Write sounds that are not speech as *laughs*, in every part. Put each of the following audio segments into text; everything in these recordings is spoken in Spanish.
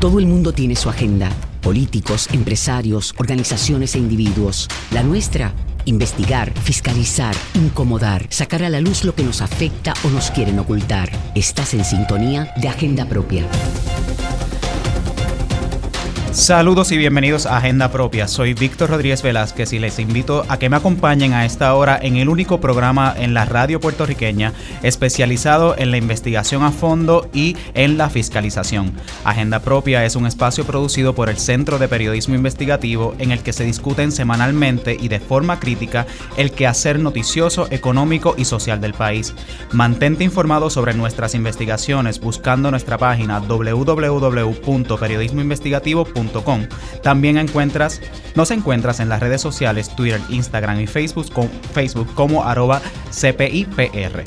Todo el mundo tiene su agenda. Políticos, empresarios, organizaciones e individuos. La nuestra, investigar, fiscalizar, incomodar, sacar a la luz lo que nos afecta o nos quieren ocultar. Estás en sintonía de Agenda Propia. Saludos y bienvenidos a Agenda Propia. Soy Víctor Rodríguez Velázquez y les invito a que me acompañen a esta hora en el único programa en la radio puertorriqueña especializado en la investigación a fondo y en la fiscalización. Agenda Propia es un espacio producido por el Centro de Periodismo Investigativo en el que se discuten semanalmente y de forma crítica el quehacer noticioso, económico y social del país. Mantente informado sobre nuestras investigaciones buscando nuestra página www.periodismoinvestigativo.com también encuentras, nos encuentras en las redes sociales Twitter, Instagram y Facebook, con, Facebook como arroba CPIPR.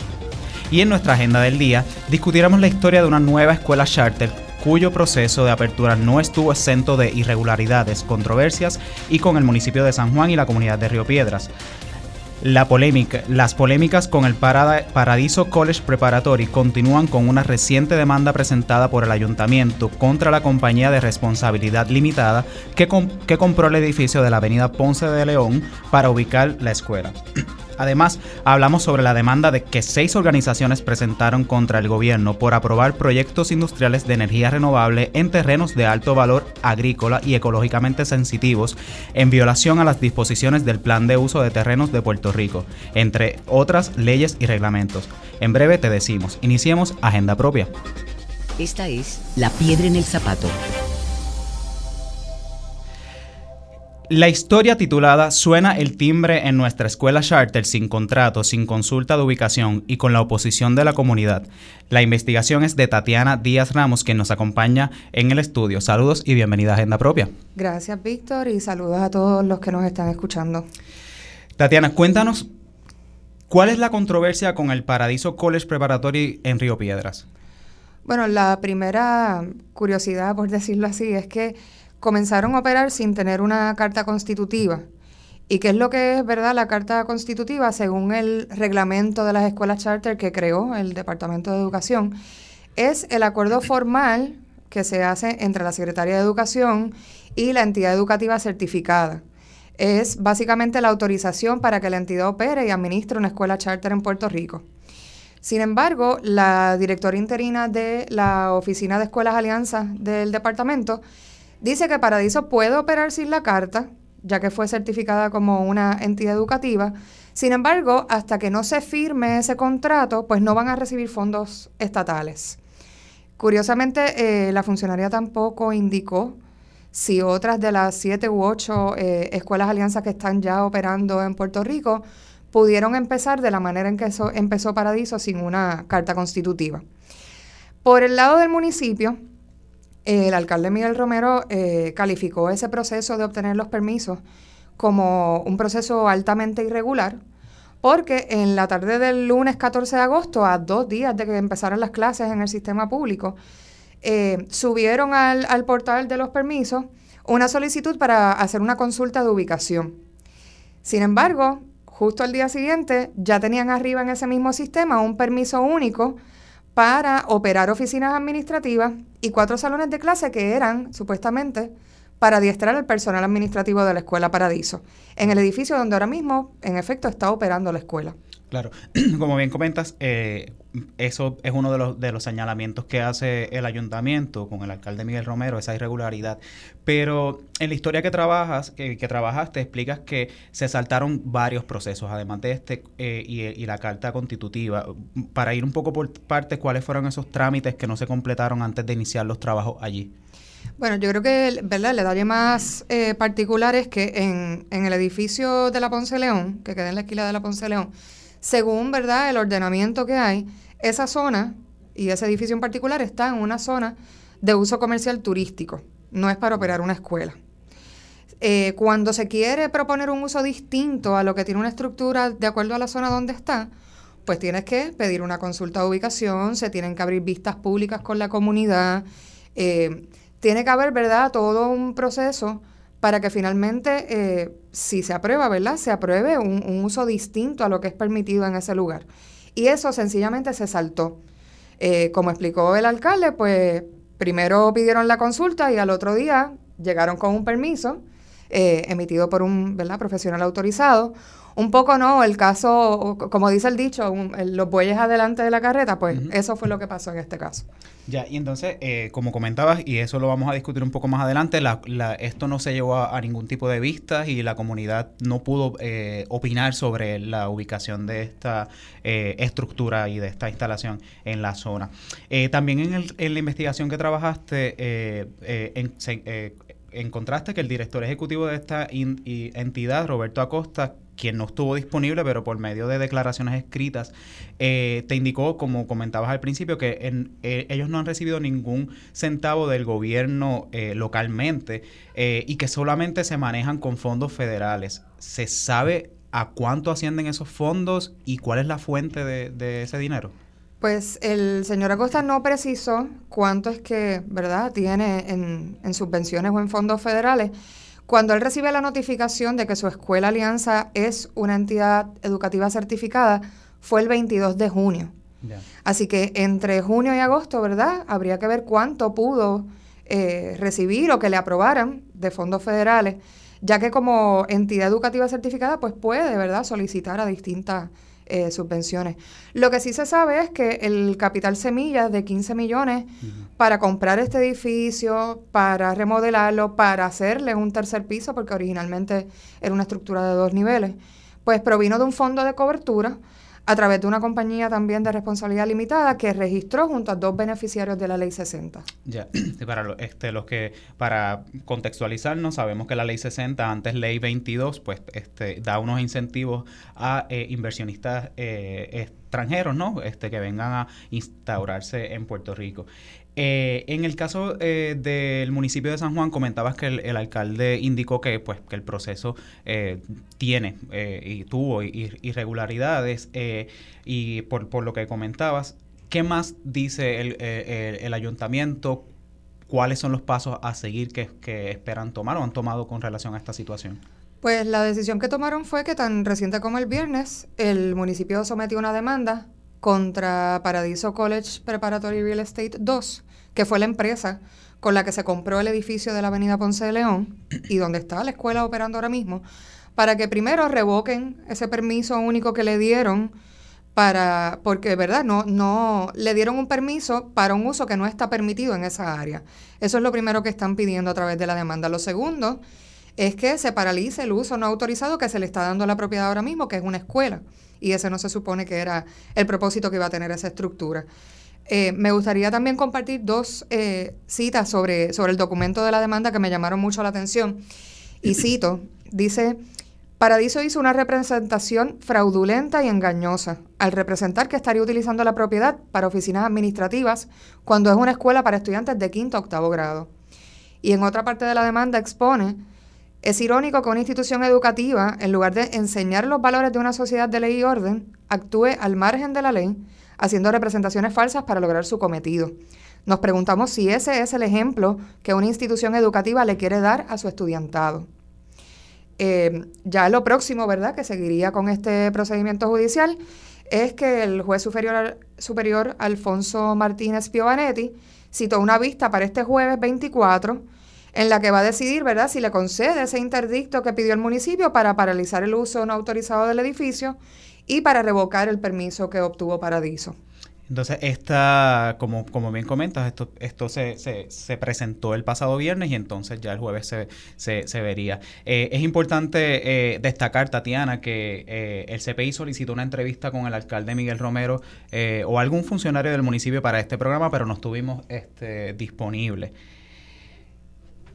Y en nuestra agenda del día discutiremos la historia de una nueva escuela charter cuyo proceso de apertura no estuvo exento de irregularidades, controversias y con el municipio de San Juan y la comunidad de Río Piedras. Las polémicas con el Paradiso College Preparatory continúan con una reciente demanda presentada por el ayuntamiento contra la compañía de responsabilidad limitada que compró el edificio de la avenida Ponce de León para ubicar la escuela. Además, hablamos sobre la demanda de que seis organizaciones presentaron contra el gobierno por aprobar proyectos industriales de energía renovable en terrenos de alto valor agrícola y ecológicamente sensitivos, en violación a las disposiciones del Plan de Uso de Terrenos de Puerto Rico, entre otras leyes y reglamentos. En breve te decimos, iniciemos agenda propia. Esta es La Piedra en el Zapato La historia titulada Suena el timbre en nuestra escuela charter sin contrato, sin consulta de ubicación y con la oposición de la comunidad. La investigación es de Tatiana Díaz Ramos, quien nos acompaña en el estudio. Saludos y bienvenida a Agenda Propia. Gracias, Víctor, y saludos a todos los que nos están escuchando. Tatiana, cuéntanos, ¿cuál es la controversia con el Paradiso College Preparatory en Río Piedras? Bueno, la primera curiosidad, por decirlo así, es que comenzaron a operar sin tener una carta constitutiva. ¿Y qué es lo que es, verdad, la carta constitutiva según el reglamento de las escuelas charter que creó el Departamento de Educación? Es el acuerdo formal que se hace entre la Secretaría de Educación y la entidad educativa certificada. Es básicamente la autorización para que la entidad opere y administre una escuela charter en Puerto Rico. Sin embargo, la directora interina de la Oficina de Escuelas Alianzas del departamento Dice que Paradiso puede operar sin la carta, ya que fue certificada como una entidad educativa. Sin embargo, hasta que no se firme ese contrato, pues no van a recibir fondos estatales. Curiosamente, eh, la funcionaria tampoco indicó si otras de las siete u ocho eh, escuelas alianzas que están ya operando en Puerto Rico pudieron empezar de la manera en que eso empezó Paradiso sin una carta constitutiva. Por el lado del municipio, el alcalde Miguel Romero eh, calificó ese proceso de obtener los permisos como un proceso altamente irregular, porque en la tarde del lunes 14 de agosto, a dos días de que empezaron las clases en el sistema público, eh, subieron al, al portal de los permisos una solicitud para hacer una consulta de ubicación. Sin embargo, justo al día siguiente ya tenían arriba en ese mismo sistema un permiso único para operar oficinas administrativas y cuatro salones de clase que eran supuestamente para adiestrar al personal administrativo de la Escuela Paradiso, en el edificio donde ahora mismo, en efecto, está operando la escuela. Claro, *clears throat* como bien comentas, eh, eso es uno de los, de los señalamientos que hace el ayuntamiento con el alcalde Miguel Romero, esa irregularidad. Pero en la historia que trabajas, que, que trabajaste, explicas que se saltaron varios procesos, además de este eh, y, la carta constitutiva. Para ir un poco por partes, ¿cuáles fueron esos trámites que no se completaron antes de iniciar los trabajos allí? Bueno, yo creo que ¿verdad? el detalle más eh, particular es que en, en el edificio de la Ponce León, que queda en la esquina de la Ponce León, según verdad el ordenamiento que hay, esa zona y ese edificio en particular está en una zona de uso comercial turístico, no es para operar una escuela. Eh, cuando se quiere proponer un uso distinto a lo que tiene una estructura de acuerdo a la zona donde está, pues tienes que pedir una consulta de ubicación, se tienen que abrir vistas públicas con la comunidad, eh, tiene que haber, ¿verdad?, todo un proceso para que finalmente, eh, si se aprueba, ¿verdad?, se apruebe un, uso distinto a lo que es permitido en ese lugar. Y eso sencillamente se saltó. Eh, como explicó el alcalde, pues primero pidieron la consulta y al otro día llegaron con un permiso eh, emitido por un ¿verdad? profesional autorizado. Un poco no, el caso, como dice el dicho, los bueyes adelante de la carreta, pues eso fue lo que pasó en este caso. Ya, y entonces, eh, como comentabas, y eso lo vamos a discutir un poco más adelante, la, esto no se llevó a, ningún tipo de vistas y la comunidad no pudo eh, opinar sobre la ubicación de esta estructura y de esta instalación en la zona. también en, la investigación que trabajaste, en, encontraste que el director ejecutivo de esta entidad, Roberto Acosta, quien no estuvo disponible, pero por medio de declaraciones escritas, eh, te indicó, como comentabas al principio, que eh, ellos no han recibido ningún centavo del gobierno eh, localmente y que solamente se manejan con fondos federales. ¿Se sabe a cuánto ascienden esos fondos y cuál es la fuente de ese dinero? Pues el señor Acosta no precisó cuánto es que, ¿verdad?, tiene en, subvenciones o en fondos federales. Cuando él recibe la notificación de que su escuela Alianza es una entidad educativa certificada, fue el 22 de junio. Así que entre junio y agosto, ¿verdad? Habría que ver cuánto pudo eh, recibir o que le aprobaran de fondos federales, ya que como entidad educativa certificada, pues puede, ¿verdad?, solicitar a distintas eh, subvenciones. Lo que sí se sabe es que el capital semilla de 15 millones para comprar este edificio, para remodelarlo, para hacerle un tercer piso, porque originalmente era una estructura de dos niveles, pues provino de un fondo de cobertura a través de una compañía también de responsabilidad limitada que registró junto a dos beneficiarios de la ley 60. Ya, *clears throat* para este, los que, para contextualizarnos, sabemos que la ley 60, antes ley 22, pues este, da unos incentivos a eh, inversionistas eh, extranjeros, ¿no? Este, que vengan a instaurarse en Puerto Rico. Eh, en el caso eh, del municipio de San Juan, comentabas que el, alcalde indicó que, pues, que el proceso eh, tiene y tuvo irregularidades y por, por, lo que comentabas, ¿qué más dice el, el, ayuntamiento? ¿Cuáles son los pasos a seguir que, que esperan tomar o han tomado con relación a esta situación? Pues la decisión que tomaron fue que tan reciente como el viernes, el municipio sometió una demanda contra Paradiso College Preparatory Real Estate 2, que fue la empresa con la que se compró el edificio de la Avenida Ponce de León y donde está la escuela operando ahora mismo, para que primero revoquen ese permiso único que le dieron para porque verdad no no le dieron un permiso para un uso que no está permitido en esa área. Eso es lo primero que están pidiendo a través de la demanda. Lo segundo es que se paralice el uso no autorizado que se le está dando a la propiedad ahora mismo, que es una escuela y ese no se supone que era el propósito que iba a tener esa estructura. Eh, me gustaría también compartir dos eh, citas sobre, sobre el documento de la demanda que me llamaron mucho la atención. Y *clears throat* cito, dice, Paradiso hizo una representación fraudulenta y engañosa al representar que estaría utilizando la propiedad para oficinas administrativas cuando es una escuela para estudiantes de quinto a octavo grado. Y en otra parte de la demanda expone es irónico que una institución educativa, en lugar de enseñar los valores de una sociedad de ley y orden, actúe al margen de la ley, haciendo representaciones falsas para lograr su cometido. Nos preguntamos si ese es el ejemplo que una institución educativa le quiere dar a su estudiantado. Eh, ya lo próximo, ¿verdad?, que seguiría con este procedimiento judicial es que el juez superior, superior Alfonso Martínez Piovanetti citó una vista para este jueves 24 en la que va a decidir, ¿verdad?, si le concede ese interdicto que pidió el municipio para paralizar el uso no autorizado del edificio y para revocar el permiso que obtuvo Paradiso. Entonces, esta, como, como bien comentas, esto, esto se, se, presentó el pasado viernes y entonces ya el jueves se, se, vería. Eh, es importante eh, destacar, Tatiana, que eh, el CPI solicitó una entrevista con el alcalde Miguel Romero o algún funcionario del municipio para este programa, pero no estuvimos este, disponibles.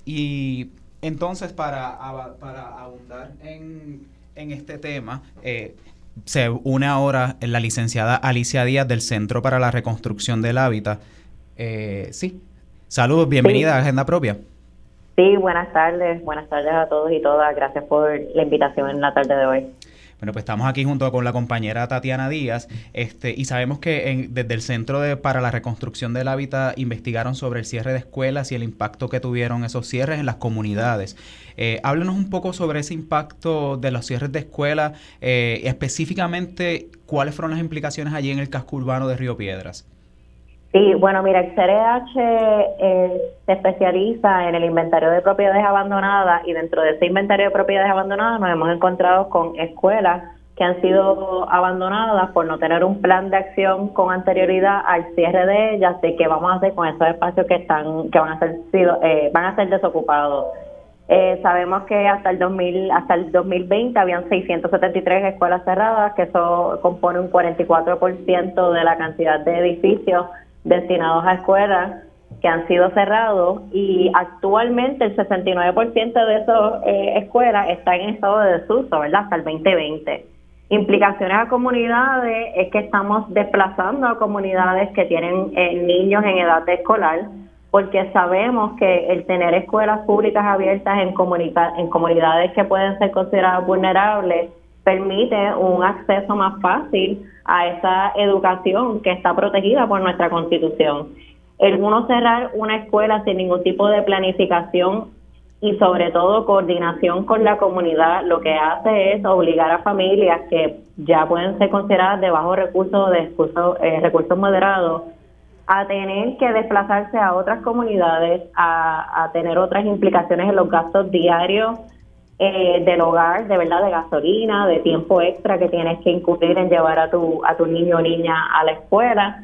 Y entonces, para, para abundar en, este tema, se une ahora la licenciada Alicia Díaz del Centro para la Reconstrucción del Hábitat. Eh, sí, saludos, bienvenida a Agenda Propia. Sí, buenas tardes, buenas tardes a todos y todas. Gracias por la invitación en la tarde de hoy. Bueno, pues estamos aquí junto con la compañera Tatiana Díaz este, y sabemos que desde el Centro de, para la Reconstrucción del Hábitat investigaron sobre el cierre de escuelas y el impacto que tuvieron esos cierres en las comunidades. Eh, un poco sobre ese impacto de los cierres de escuelas, eh, específicamente cuáles fueron las implicaciones allí en el casco urbano de Río Piedras. Sí, bueno, mira, el CRH eh, se especializa en el inventario de propiedades abandonadas y dentro de ese inventario de propiedades abandonadas nos hemos encontrado con escuelas que han sido abandonadas por no tener un plan de acción con anterioridad al cierre de ellas, de qué vamos a hacer con esos espacios que están que van a ser sido, eh, van a ser desocupados. Eh, sabemos que hasta el 2000 hasta el 2020 habían 673 escuelas cerradas, que eso compone un 44% de la cantidad de edificios destinados a escuelas que han sido cerrados y actualmente el 69% de esas eh, escuelas están en estado de desuso, ¿verdad? Hasta el 2020. Implicaciones a comunidades es que estamos desplazando a comunidades que tienen eh, niños en edad escolar porque sabemos que el tener escuelas públicas abiertas en, en comunidades que pueden ser consideradas vulnerables permite un acceso más fácil a esa educación que está protegida por nuestra constitución. El uno cerrar una escuela sin ningún tipo de planificación y sobre todo coordinación con la comunidad, lo que hace es obligar a familias que ya pueden ser consideradas de bajos recursos o de recursos, eh, recursos moderados a tener que desplazarse a otras comunidades, a tener otras implicaciones en los gastos diarios eh, del hogar, de verdad, de gasolina, de tiempo extra que tienes que incurrir en llevar a tu, a tu niño o niña a la escuela.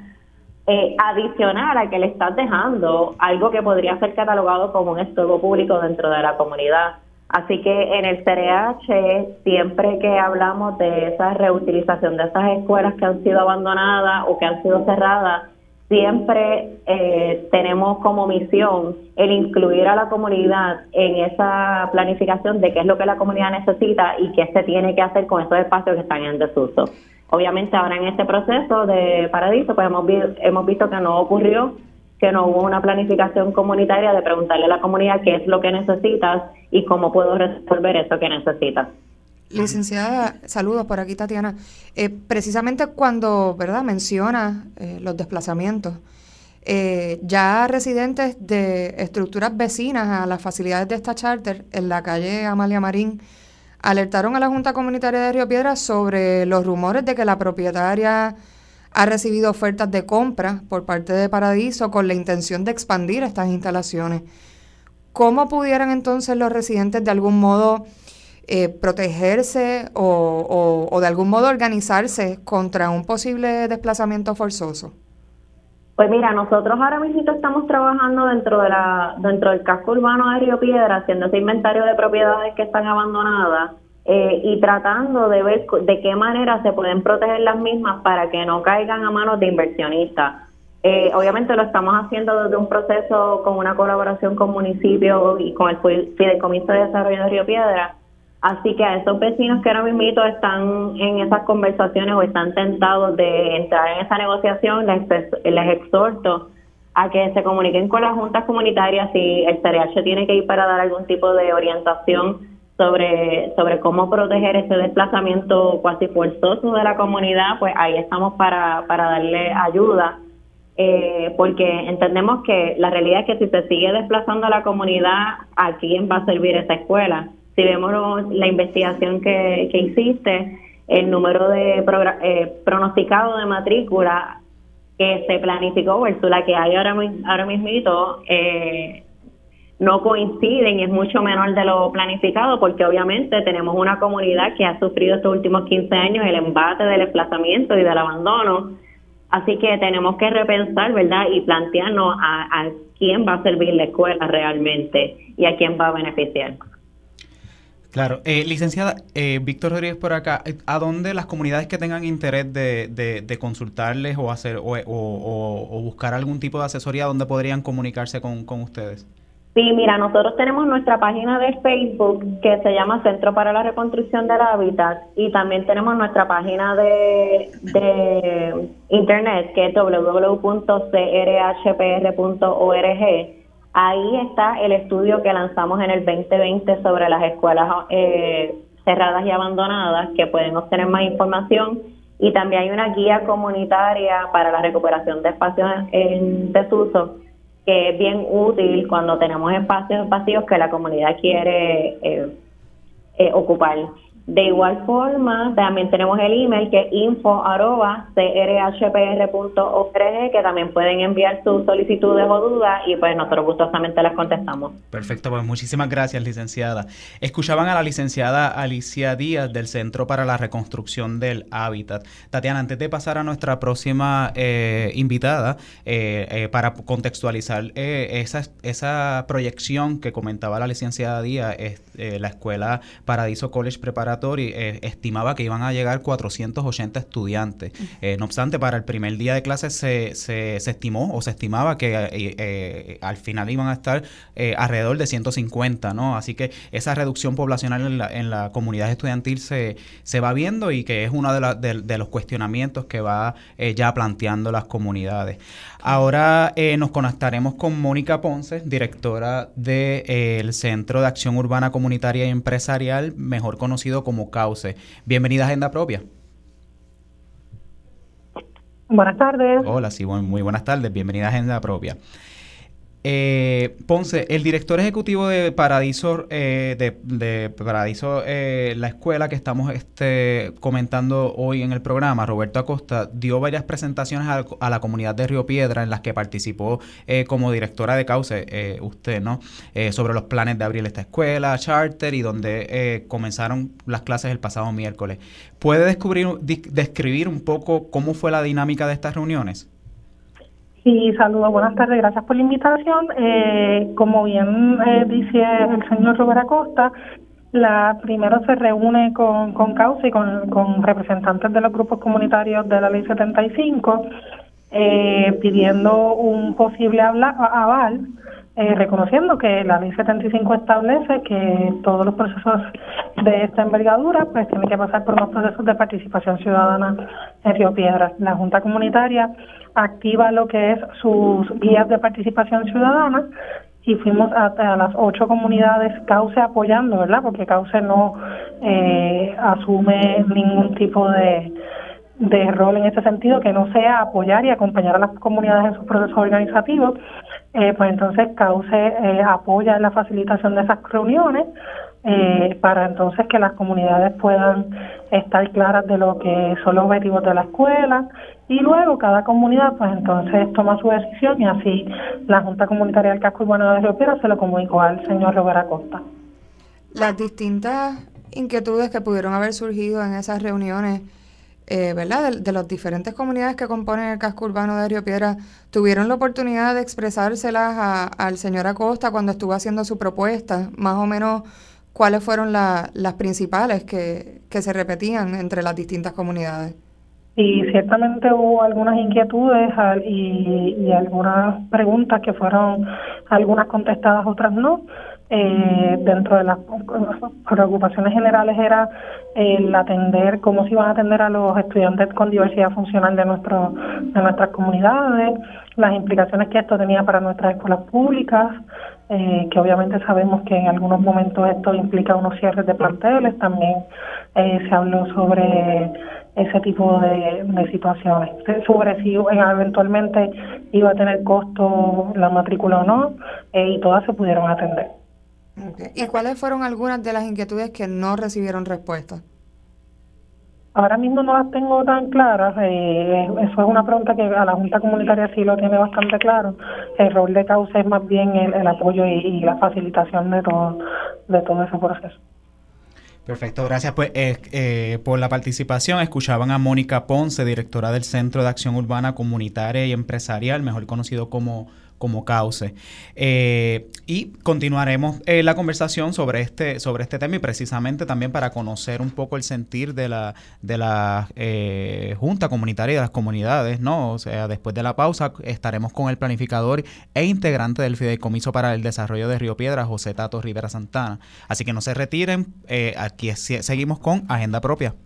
Eh, adicional a que le estás dejando algo que podría ser catalogado como un estorbo público dentro de la comunidad. Así que en el CRH, siempre que hablamos de esa reutilización de esas escuelas que han sido abandonadas o que han sido cerradas, siempre eh, tenemos como misión el incluir a la comunidad en esa planificación de qué es lo que la comunidad necesita y qué se tiene que hacer con esos espacios que están en desuso. Obviamente ahora en este proceso de Paradiso pues hemos, hemos visto que no ocurrió, que no hubo una planificación comunitaria de preguntarle a la comunidad qué es lo que necesitas y cómo puedo resolver eso que necesitas. Licenciada, saludos por aquí, Tatiana. Eh, precisamente cuando, ¿verdad?, menciona eh, los desplazamientos, eh, ya residentes de estructuras vecinas a las facilidades de esta charter en la calle Amalia Marín alertaron a la Junta Comunitaria de Río Piedra sobre los rumores de que la propietaria ha recibido ofertas de compra por parte de Paradiso con la intención de expandir estas instalaciones. ¿Cómo pudieran entonces los residentes de algún modo eh, protegerse o, o, de algún modo organizarse contra un posible desplazamiento forzoso? Pues mira, nosotros ahora mismo estamos trabajando dentro de la dentro del casco urbano de Río Piedra, haciendo ese inventario de propiedades que están abandonadas eh, y tratando de ver de qué manera se pueden proteger las mismas para que no caigan a manos de inversionistas. Eh, obviamente lo estamos haciendo desde un proceso con una colaboración con municipios y con el Fideicomiso de Desarrollo de Río Piedra, Así que a esos vecinos que ahora mismo están en esas conversaciones o están tentados de entrar en esa negociación, les, les exhorto a que se comuniquen con las juntas comunitarias si el CRH tiene que ir para dar algún tipo de orientación sobre, sobre cómo proteger ese desplazamiento cuasi forzoso de la comunidad, pues ahí estamos para, para darle ayuda. Eh, porque entendemos que la realidad es que si se sigue desplazando la comunidad, ¿a quién va a servir esa escuela? Si vemos la investigación que, que hiciste, el número de eh, pronosticado de matrícula que se planificó versus la que hay ahora, ahora mismo eh, no coinciden y es mucho menor de lo planificado porque obviamente tenemos una comunidad que ha sufrido estos últimos 15 años el embate del desplazamiento y del abandono. Así que tenemos que repensar, ¿verdad? Y plantearnos a, a quién va a servir la escuela realmente y a quién va a beneficiar. Claro, eh, licenciada, eh, Víctor Rodríguez por acá, eh, ¿a dónde las comunidades que tengan interés de, de, consultarles o hacer o, buscar algún tipo de asesoría, dónde podrían comunicarse con, con, ustedes? Sí, mira, nosotros tenemos nuestra página de Facebook que se llama Centro para la Reconstrucción del Hábitat y también tenemos nuestra página de, de internet que es www.crhpr.org Ahí está el estudio que lanzamos en el 2020 sobre las escuelas eh, cerradas y abandonadas, que pueden obtener más información. Y también hay una guía comunitaria para la recuperación de espacios en desuso, que es bien útil cuando tenemos espacios vacíos que la comunidad quiere eh, eh, ocupar. De igual forma, también tenemos el email que es info arroba crhpr.org, que también pueden enviar sus solicitudes o dudas y pues nosotros gustosamente las contestamos. Perfecto, pues muchísimas gracias, licenciada. Escuchaban a la licenciada Alicia Díaz del Centro para la Reconstrucción del Hábitat. Tatiana, antes de pasar a nuestra próxima eh, invitada, eh, eh, para contextualizar esa, esa proyección que comentaba la licenciada Díaz, la Escuela Paradiso College Eh, estimaba que iban a llegar 480 estudiantes. Eh, no obstante, para el primer día de clases se, se, estimó o se estimaba que eh, al final iban a estar alrededor de 150, ¿no? Así que esa reducción poblacional en la, en la comunidad estudiantil se, se va viendo y que es uno de, de, los cuestionamientos que va ya planteando las comunidades. Ahora nos conectaremos con Mónica Ponce, directora del Centro de Acción Urbana Comunitaria y Empresarial, mejor conocido como Cauce. Bienvenida a Agenda Propia. Buenas tardes. Hola, sí, muy buenas tardes. Bienvenida a Agenda Propia. Eh, Ponce, el director ejecutivo de Paradiso, eh, de, Paradiso, eh, la escuela que estamos este, comentando hoy en el programa, Roberto Acosta, dio varias presentaciones a, la comunidad de Río Piedra en las que participó eh, como directora de Cauce, usted, ¿no? sobre los planes de abrir esta escuela, charter y donde comenzaron las clases el pasado miércoles. ¿Puede descubrir, describir un poco cómo fue la dinámica de estas reuniones? Sí, saludos, buenas tardes, gracias por la invitación. Eh, como bien eh, dice el señor Robert Acosta, la primero se reúne con, con Causa y con, representantes de los grupos comunitarios de la Ley 75, eh, pidiendo un posible aval, eh, reconociendo que la Ley 75 establece que todos los procesos de esta envergadura pues tienen que pasar por unos procesos de participación ciudadana en Río Piedras. La Junta Comunitaria activa lo que es sus guías de participación ciudadana y fuimos a, las ocho comunidades Cauce apoyando, ¿verdad? Porque Cauce no eh, asume ningún tipo de, de rol en ese sentido que no sea apoyar y acompañar a las comunidades en sus procesos organizativos. Eh, pues entonces Cauce eh, apoya la facilitación de esas reuniones eh, para entonces que las comunidades puedan estar claras de lo que son los objetivos de la escuela y luego cada comunidad pues entonces toma su decisión y así la Junta Comunitaria del Casco Urbano de Río Piedra se lo comunicó al señor Robert Acosta. Las distintas inquietudes que pudieron haber surgido en esas reuniones, eh, ¿verdad? De, las diferentes comunidades que componen el casco urbano de Río Piedra, tuvieron la oportunidad de expresárselas al señor Acosta cuando estuvo haciendo su propuesta, más o menos ¿cuáles fueron las principales que, que se repetían entre las distintas comunidades? Y ciertamente hubo algunas inquietudes y, y, algunas preguntas que fueron algunas contestadas, otras no. Eh, dentro de las preocupaciones generales era el atender cómo se iban a atender a los estudiantes con diversidad funcional de nuestro de nuestras comunidades, las implicaciones que esto tenía para nuestras escuelas públicas, eh, que obviamente sabemos que en algunos momentos esto implica unos cierres de planteles, también eh, se habló sobre ese tipo de, situaciones, sobre si eventualmente iba a tener costo la matrícula o no, eh, y todas se pudieron atender. ¿Y cuáles fueron algunas de las inquietudes que no recibieron respuesta? Ahora mismo no las tengo tan claras. Eh, eso es una pregunta que a la Junta Comunitaria sí lo tiene bastante claro. El rol de causa es más bien el, apoyo y, la facilitación de todo, de todo ese proceso. Perfecto, gracias pues eh, eh, por la participación. Escuchaban a Mónica Ponce, directora del Centro de Acción Urbana Comunitaria y Empresarial, mejor conocido como como cauce. Eh, y continuaremos eh, la conversación sobre este, sobre este tema y precisamente también para conocer un poco el sentir de la, de la eh, Junta Comunitaria y de las comunidades, ¿no? O sea, después de la pausa estaremos con el planificador e integrante del Fideicomiso para el Desarrollo de Río Piedra, José Tato Rivera Santana. Así que no se retiren, aquí seguimos con Agenda Propia.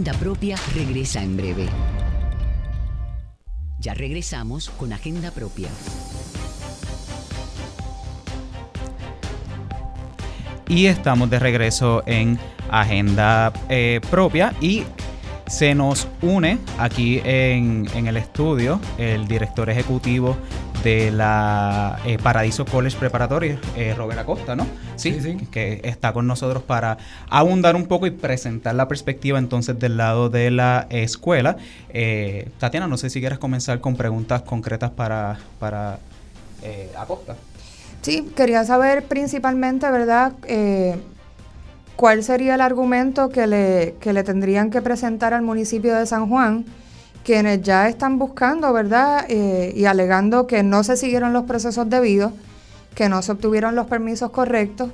Agenda Propia regresa en breve. Ya regresamos con Agenda Propia. y estamos de regreso en Agenda eh, Propia y se nos une aquí en, el estudio el director ejecutivo de la eh, Paradiso College Preparatoria, eh, Robert Acosta, ¿no? Sí, sí, que está con nosotros para abundar un poco y presentar la perspectiva entonces del lado de la escuela. Eh, Tatiana, no sé si quieres comenzar con preguntas concretas para, para Acosta. Sí, quería saber principalmente, ¿verdad? ¿Cuál sería el argumento que le, que le tendrían que presentar al municipio de San Juan? Quienes ya están buscando, ¿verdad? Eh, y alegando que no se siguieron los procesos debidos, que no se obtuvieron los permisos correctos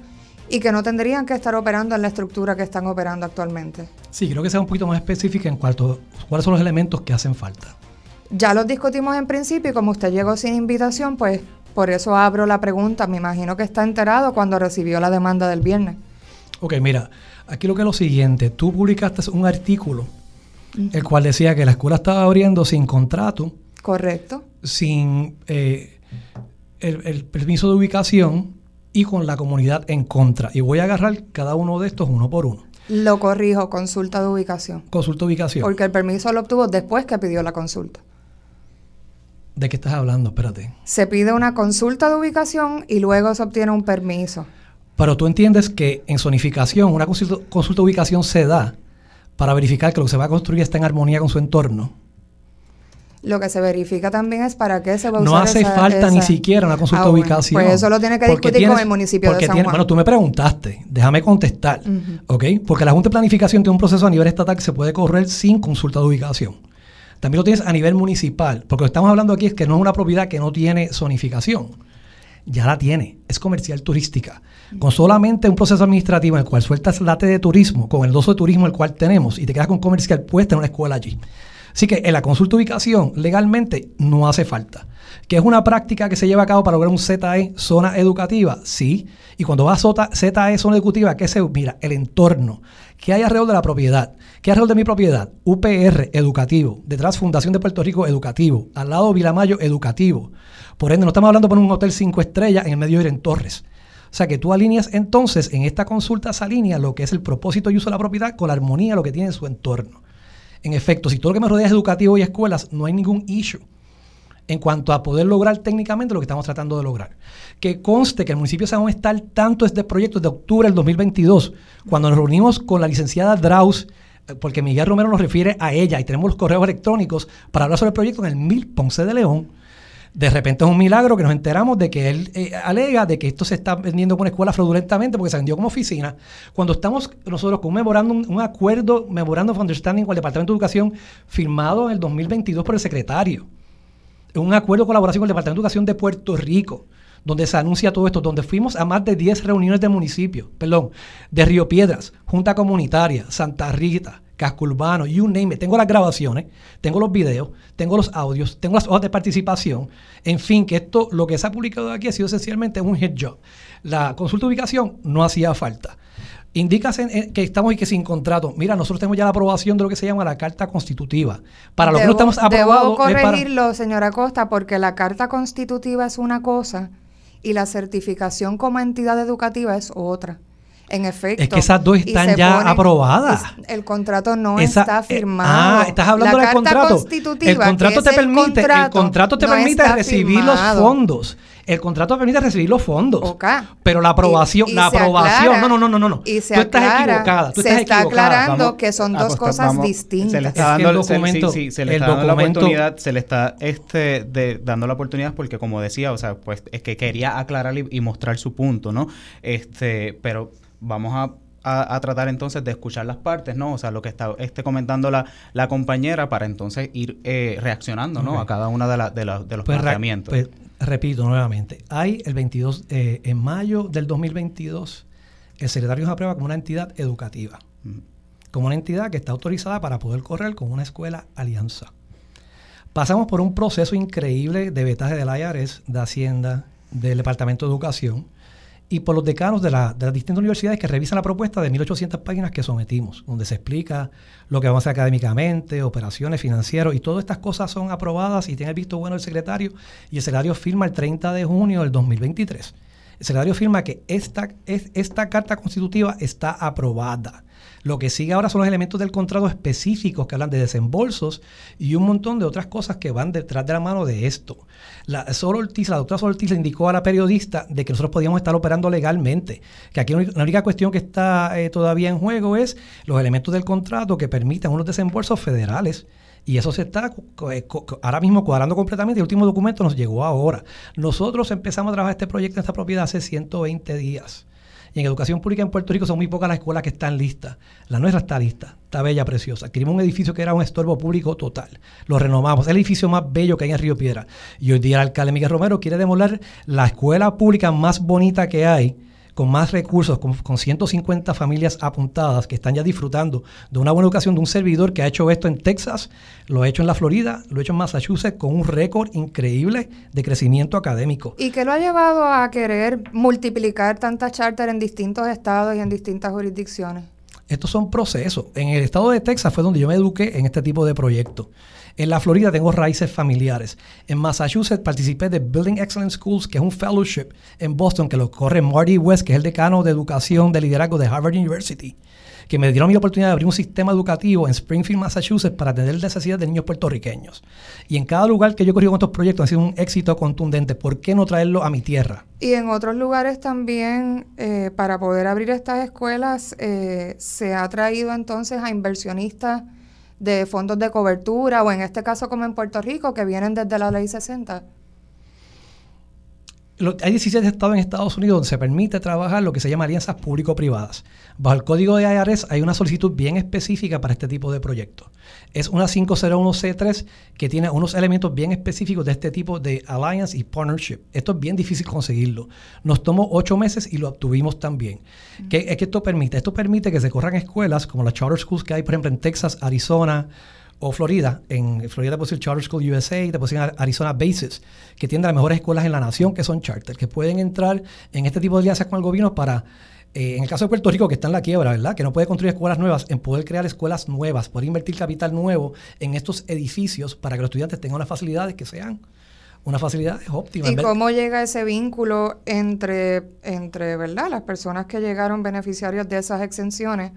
y que no tendrían que estar operando en la estructura que están operando actualmente. Sí, creo que sea un poquito más específica en cuanto cuáles son los elementos que hacen falta. Ya los discutimos en principio y como usted llegó sin invitación, pues por eso abro la pregunta. Me imagino que está enterado cuando recibió la demanda del viernes. Ok, mira, aquí lo que es lo siguiente. Tú publicaste un artículo el cual decía que la escuela estaba abriendo sin contrato. Correcto. Sin eh, el, permiso de ubicación y con la comunidad en contra. Y voy a agarrar cada uno de estos uno por uno. Lo corrijo, consulta de ubicación. Consulta de ubicación. Porque el permiso lo obtuvo después que pidió la consulta. ¿De qué estás hablando? Espérate. Se pide una consulta de ubicación y luego se obtiene un permiso. Pero tú entiendes que en zonificación una consulta, consulta de ubicación se da para verificar que lo que se va a construir está en armonía con su entorno. Lo que se verifica también es para qué se va a usar No hace falta ni siquiera una consulta de ah, ubicación. Pues eso lo tiene que discutir con el municipio de San Juan. bueno, tú me preguntaste, déjame contestar, ¿ok? Porque la Junta de Planificación tiene un proceso a nivel estatal que se puede correr sin consulta de ubicación. También lo tienes a nivel municipal, porque lo que estamos hablando aquí es que no es una propiedad que no tiene zonificación. Ya la tiene, es comercial turística. Con solamente un proceso administrativo en el cual sueltas la T de turismo, con el doso de turismo el cual tenemos, y te quedas con comercial, puedes tener una escuela allí. Así que en la consulta de ubicación legalmente no hace falta. ¿Que es una práctica que se lleva a cabo para lograr un ZE, zona educativa? Sí. Y cuando vas a ZE, zona educativa, ¿qué se mira? El entorno. ¿Qué hay alrededor de la propiedad? ¿Qué hay alrededor de mi propiedad? UPR, educativo. Detrás, Fundación de Puerto Rico, educativo. Al lado, Vilamayo, educativo. Por ende, no estamos hablando por un hotel cinco estrellas en el medio de en Torres. O sea que tú alineas entonces en esta consulta se alinea lo que es el propósito y uso de la propiedad con la armonía lo que tiene en su entorno. En efecto, si todo lo que me rodea es educativo y escuelas, no hay ningún issue en cuanto a poder lograr técnicamente lo que estamos tratando de lograr. Que conste que el municipio de San Juan está al tanto de este proyecto de octubre del 2022, cuando nos reunimos con la licenciada Draus, eh, porque Miguel Romero nos refiere a ella y tenemos los correos electrónicos para hablar sobre el proyecto en el Mil Ponce de León de repente es un milagro que nos enteramos de que él eh, alega de que esto se está vendiendo con escuela fraudulentamente porque se vendió como oficina. Cuando estamos nosotros con un un acuerdo, memorandum of understanding con el Departamento de Educación firmado en el 2022 por el secretario. Un acuerdo de colaboración con el Departamento de Educación de Puerto Rico donde se anuncia todo esto, donde fuimos a más de 10 reuniones de municipio, perdón, de Río Piedras, Junta Comunitaria, Santa Rita, casco urbano, you name. Tengo las grabaciones, tengo los videos, tengo los audios, tengo las hojas de participación. En fin, que esto, lo que se ha publicado aquí ha sido esencialmente un head job. La consulta de ubicación no hacía falta. Indica que estamos y que sin contrato. Mira, nosotros tenemos ya la aprobación de lo que se llama la carta constitutiva. Para lo que no estamos aprobados. Debo corregirlo, señora Costa, porque la carta constitutiva es una cosa y la certificación como entidad educativa es otra. En efecto. Es que esas dos están ya aprobadas. el contrato no está eh, firmado. ah, estás hablando del contrato. El contrato te permite, el contrato, te permite recibir los fondos. El contrato permite recibir los fondos. Pero la aprobación, la aprobación, no, no, no, no, no. Y se tú estás equivocada. Tú se está aclarando que son dos cosas distintas. Se le está dando el documento, sí, se le está dando la oportunidad, se le está este de, dando la oportunidad porque como decía, o sea, pues es que quería aclarar y, y mostrar su punto, ¿no? Este, pero vamos a, tratar entonces de escuchar las partes, ¿no? O sea, lo que está esté comentando la, la compañera para entonces ir eh, reaccionando, ¿no? A cada una de, de, de los pues planteamientos. Pues, repito nuevamente, hay el 22, eh, en mayo del 2022, el secretario se aprueba como una entidad educativa, como una entidad que está autorizada para poder correr con una escuela alianza. Pasamos por un proceso increíble de vetaje del IARES, de Hacienda, del Departamento de Educación, y por los decanos de, las distintas universidades que revisan la propuesta de 1.800 páginas que sometimos, donde se explica lo que vamos a hacer académicamente, operaciones, financieros, y todas estas cosas son aprobadas y tiene el visto bueno el secretario, y el secretario firma el 30 de junio del 2023. el secretario firma que esta, esta carta constitutiva está aprobada. Lo que sigue ahora son los elementos del contrato específicos que hablan de desembolsos y un montón de otras cosas que van detrás de la mano de esto. La, Sol Ortiz, la doctora Sol Ortiz le indicó a la periodista de que nosotros podíamos estar operando legalmente, que aquí la única cuestión que está eh, todavía en juego es los elementos del contrato que permitan unos desembolsos federales. Y eso se está eh, ahora mismo cuadrando completamente. El último documento nos llegó ahora. Nosotros empezamos a trabajar este proyecto en esta propiedad hace 120 días. Y en educación pública en Puerto Rico son muy pocas las escuelas que están listas. La nuestra está lista, está bella, preciosa. Adquirimos un edificio que era un estorbo público total. Lo renomamos. Es el edificio más bello que hay en Río Piedra. Y hoy día el alcalde Miguel Romero quiere demoler la escuela pública más bonita que hay con más recursos, con, 150 familias apuntadas que están ya disfrutando de una buena educación de un servidor que ha hecho esto en Texas, lo ha hecho en la Florida, lo ha hecho en Massachusetts con un récord increíble de crecimiento académico. ¿Y qué lo ha llevado a querer multiplicar tantas charter en distintos estados y en distintas jurisdicciones? Estos son procesos. En el estado de Texas fue donde yo me eduqué en este tipo de proyectos. En la Florida tengo raíces familiares. En Massachusetts participé de Building Excellence Schools, que es un fellowship en Boston que lo corre Marty West, que es el decano de educación de liderazgo de Harvard University que me dieron mi oportunidad de abrir un sistema educativo en Springfield, Massachusetts, para atender necesidades de niños puertorriqueños. Y en cada lugar que yo he corrido con estos proyectos ha sido un éxito contundente. ¿Por qué no traerlo a mi tierra? Y en otros lugares también, eh, para poder abrir estas escuelas, eh, se ha traído entonces a inversionistas de fondos de cobertura o en este caso como en Puerto Rico que vienen desde la ley 60? Hay 17 estados en Estados Unidos donde se permite trabajar lo que se llama alianzas público-privadas. Bajo el código de IRS hay una solicitud bien específica para este tipo de proyectos. Es una 501C3 que tiene unos elementos bien específicos de este tipo de alliance y partnership. Esto es bien difícil conseguirlo. Nos tomó ocho meses y lo obtuvimos también. ¿Qué es que esto permite? Esto permite que se corran escuelas como las charter schools que hay, por ejemplo, en Texas, Arizona, o Florida. En Florida te puedo Charter School USA, te puedo Arizona Bases, que tienen las mejores escuelas en la nación que son charter, que pueden entrar en este tipo de alianzas con el gobierno para, eh, en el caso de Puerto Rico, que está en la quiebra, ¿verdad? Que no puede construir escuelas nuevas, en poder crear escuelas nuevas, poder invertir capital nuevo en estos edificios para que los estudiantes tengan las facilidades que sean unas facilidades óptimas. ¿Y cómo llega ese vínculo entre, entre, ¿verdad? Las personas que llegaron beneficiarios de esas exenciones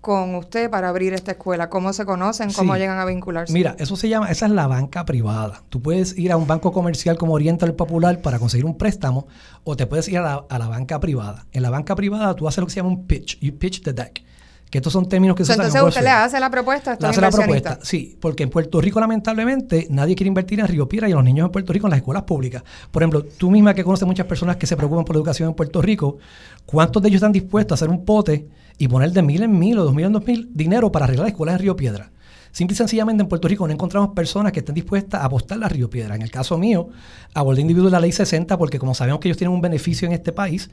con usted para abrir esta escuela? ¿Cómo se conocen? ¿Cómo llegan a vincularse? Mira, eso se llama, esa es la banca privada. Tú puedes ir a un banco comercial como Oriental Popular para conseguir un préstamo o te puedes ir a la, banca privada. En la banca privada tú haces lo que se llama un pitch. You pitch the deck. Que estos son términos que se usan Entonces usted le hace la propuesta. Le hace la propuesta, sí. Porque en Puerto Rico, lamentablemente, nadie quiere invertir en Río Piedra y en los niños en Puerto Rico en las escuelas públicas. Por ejemplo, tú misma que conoces muchas personas que se preocupan por la educación en Puerto Rico, ¿cuántos de ellos están dispuestos a hacer un pote y poner de mil en mil o dos mil en dos mil dinero para arreglar escuelas en Río Piedra. Simple y sencillamente en Puerto Rico no encontramos personas que estén dispuestas a apostar a Río Piedra. En el caso mío, abordé de la ley 60 porque como sabemos que ellos tienen un beneficio en este país,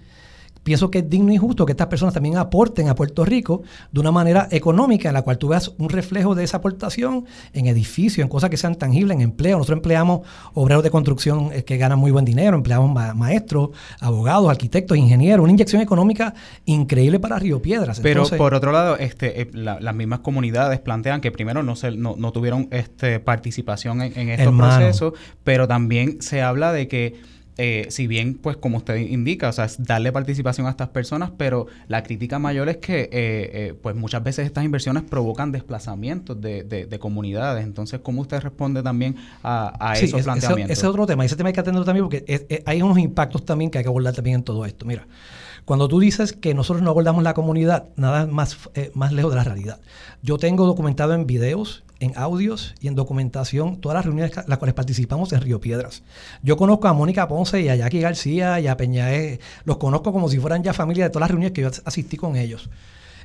pienso que es digno y justo que estas personas también aporten a Puerto Rico de una manera económica en la cual tú veas un reflejo de esa aportación en edificios, en cosas que sean tangibles, en empleo. Nosotros empleamos obreros de construcción eh, que ganan muy buen dinero, empleamos maestros, abogados, arquitectos, ingenieros, una inyección económica increíble para Río Piedras. Pero por otro lado, este, eh, las mismas comunidades plantean que primero no, se, no, tuvieron este, participación en, estos procesos, pero también se habla de que eh, si bien, pues como usted indica, o sea, es darle participación a estas personas, pero la crítica mayor es que, eh, eh, pues muchas veces estas inversiones provocan desplazamientos de, de, comunidades. Entonces, ¿cómo usted responde también a, esos planteamientos? Ese, es otro tema, ese tema hay que atenderlo también porque hay unos impactos también que hay que abordar también en todo esto. Mira, cuando tú dices que nosotros no abordamos la comunidad, nada más, más lejos de la realidad. Yo tengo documentado en videos en audios y en documentación todas las reuniones las cuales participamos en Río Piedras. Yo conozco a Mónica Ponce y a Jackie García y a Peñaé, los conozco como si fueran ya familia de todas las reuniones que yo asistí con ellos.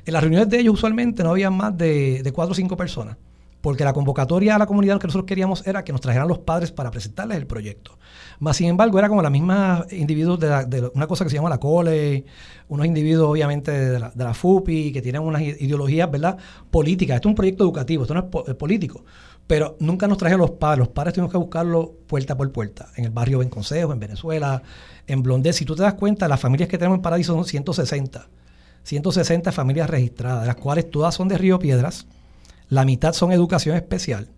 En las reuniones de ellos usualmente no había más de, de cuatro o cinco personas porque la convocatoria a la comunidad que nosotros queríamos era que nos trajeran los padres para presentarles el proyecto. Más sin embargo, era como la misma individuos de, una cosa que se llama la COLE, unos individuos obviamente de la, FUPI, que tienen unas ideologías, ¿verdad?, políticas. Esto es un proyecto educativo, esto no es, político. Pero nunca nos trajeron los padres. Los padres tuvimos que buscarlo puerta por puerta. En el barrio Ben Consejo, en Venezuela, en Blondel. Si tú te das cuenta, las familias que tenemos en Paraíso son 160. 160 familias registradas, de las cuales todas son de Río Piedras la mitad son educación especial.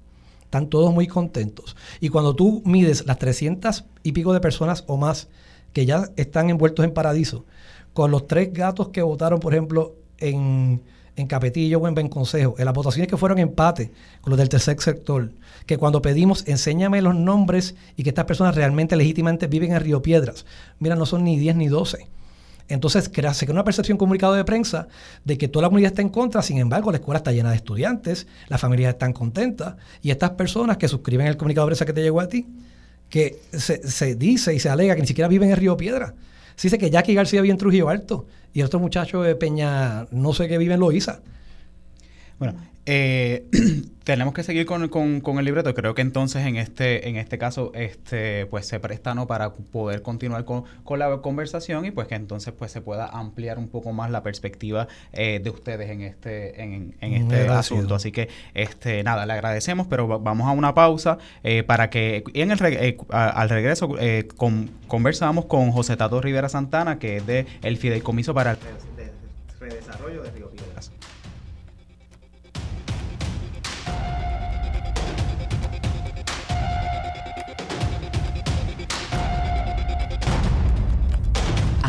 Están todos muy contentos. Y cuando tú mides las 300 y pico de personas o más que ya están envueltos en paradiso, con los tres gatos que votaron, por ejemplo, en, en Capetillo o en Benconsejo, en las votaciones que fueron empate con los del tercer sector, que cuando pedimos enséñame los nombres y que estas personas realmente legítimamente viven en Río Piedras, mira, no son ni 10 ni 12. Entonces se crea una percepción comunicado de prensa de que toda la comunidad está en contra, sin embargo la escuela está llena de estudiantes, las familias están contentas y estas personas que suscriben el comunicado de prensa que te llegó a ti, que se, se dice y se alega que ni siquiera viven en Río Piedra. Se dice que Jackie García vive en Trujillo Alto y el otro muchacho de Peña, no sé qué vive en Loíza. Bueno, eh, *clears throat* tenemos que seguir con, el libreto. Creo que entonces en este, en este caso, este, pues se presta ¿no? para poder continuar con, la conversación y pues que entonces pues se pueda ampliar un poco más la perspectiva eh, de ustedes en este, en, este asunto. Así que este, nada, le agradecemos, pero vamos a una pausa eh, para que en el al regreso conversamos con José Tato Rivera Santana, que es de el Fideicomiso para el Redesarrollo de Río Piedras.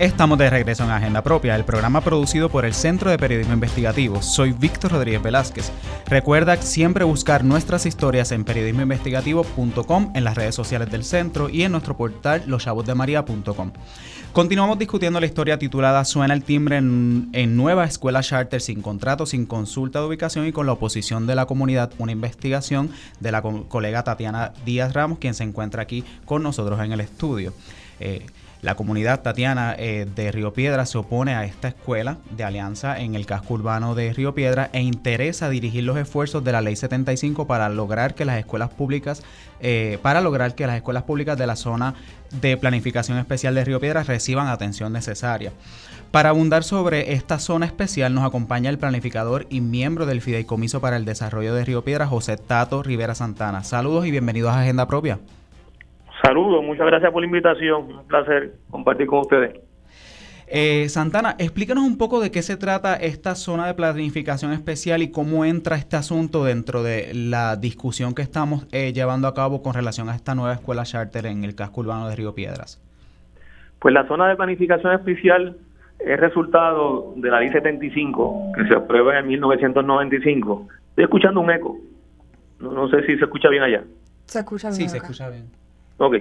Estamos de regreso en Agenda Propia, el programa producido por el Centro de Periodismo Investigativo. Soy Víctor Rodríguez Velázquez. Recuerda siempre buscar nuestras historias en periodismoinvestigativo.com, en las redes sociales del centro y en nuestro portal loschavosdemaria.com. Continuamos discutiendo la historia titulada Suena el timbre en, nueva escuela charter sin contrato, sin consulta de ubicación y con la oposición de la comunidad. Una investigación de la colega Tatiana Díaz Ramos, quien se encuentra aquí con nosotros en el estudio. Eh, la comunidad tatiana eh, de Río Piedra se opone a esta escuela de alianza en el casco urbano de Río Piedra e interesa dirigir los esfuerzos de la Ley 75 para lograr que las escuelas públicas, eh, para lograr que las escuelas públicas de la zona de planificación especial de Río Piedra reciban atención necesaria. Para abundar sobre esta zona especial nos acompaña el planificador y miembro del Fideicomiso para el Desarrollo de Río Piedra, José Tato Rivera Santana. Saludos y bienvenidos a Agenda Propia. Saludos, muchas gracias por la invitación. Un placer compartir con ustedes. Eh, Santana, explícanos un poco de qué se trata esta zona de planificación especial y cómo entra este asunto dentro de la discusión que estamos eh, llevando a cabo con relación a esta nueva escuela charter en el casco urbano de Río Piedras. Pues la zona de planificación especial es resultado de la ley 75 que se aprueba en 1995. Estoy escuchando un eco. No, sé si se escucha bien allá. Se escucha bien. Sí, se escucha bien. Ok,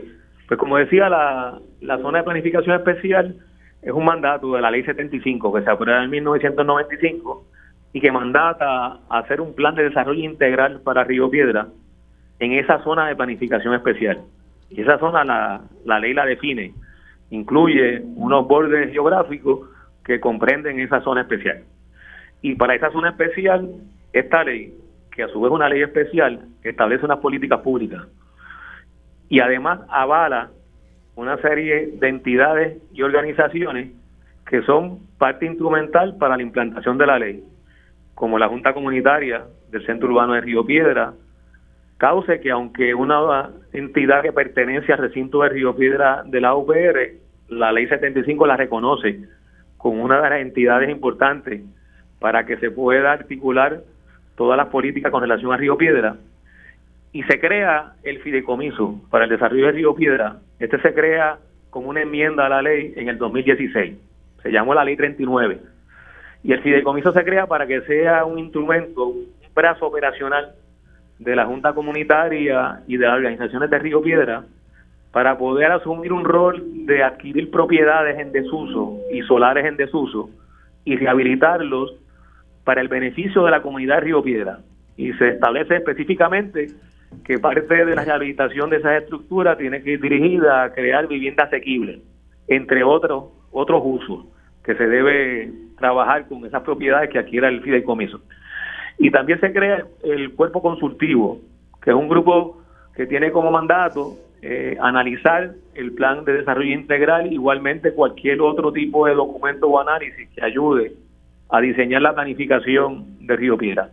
pues como decía, la, zona de planificación especial es un mandato de la ley 75 que se aprueba en 1995 y que mandata hacer un plan de desarrollo integral para Río Piedra en esa zona de planificación especial. Y esa zona la, la ley la define, incluye unos bordes geográficos que comprenden esa zona especial. Y para esa zona especial, esta ley, que a su vez es una ley especial, establece unas políticas públicas y además avala una serie de entidades y organizaciones que son parte instrumental para la implantación de la ley, como la Junta Comunitaria del Centro Urbano de Río Piedra, cause que aunque una entidad que pertenece al recinto de Río Piedra de la UPR, la ley 75 la reconoce como una de las entidades importantes para que se pueda articular todas las políticas con relación a Río Piedra, y se crea el fideicomiso para el desarrollo de Río Piedra. Este se crea como una enmienda a la ley en el 2016. Se llamó la ley 39. Y el fideicomiso se crea para que sea un instrumento, un brazo operacional de la Junta Comunitaria y de las organizaciones de Río Piedra para poder asumir un rol de adquirir propiedades en desuso y solares en desuso y rehabilitarlos para el beneficio de la comunidad de Río Piedra. Y se establece específicamente que parte de la rehabilitación de esas estructuras tiene que ir dirigida a crear vivienda asequible, entre otros otros usos que se debe trabajar con esas propiedades que adquiera el fideicomiso. Y también se crea el cuerpo consultivo, que es un grupo que tiene como mandato eh, analizar el plan de desarrollo integral, igualmente cualquier otro tipo de documento o análisis que ayude a diseñar la planificación de Río Piedra.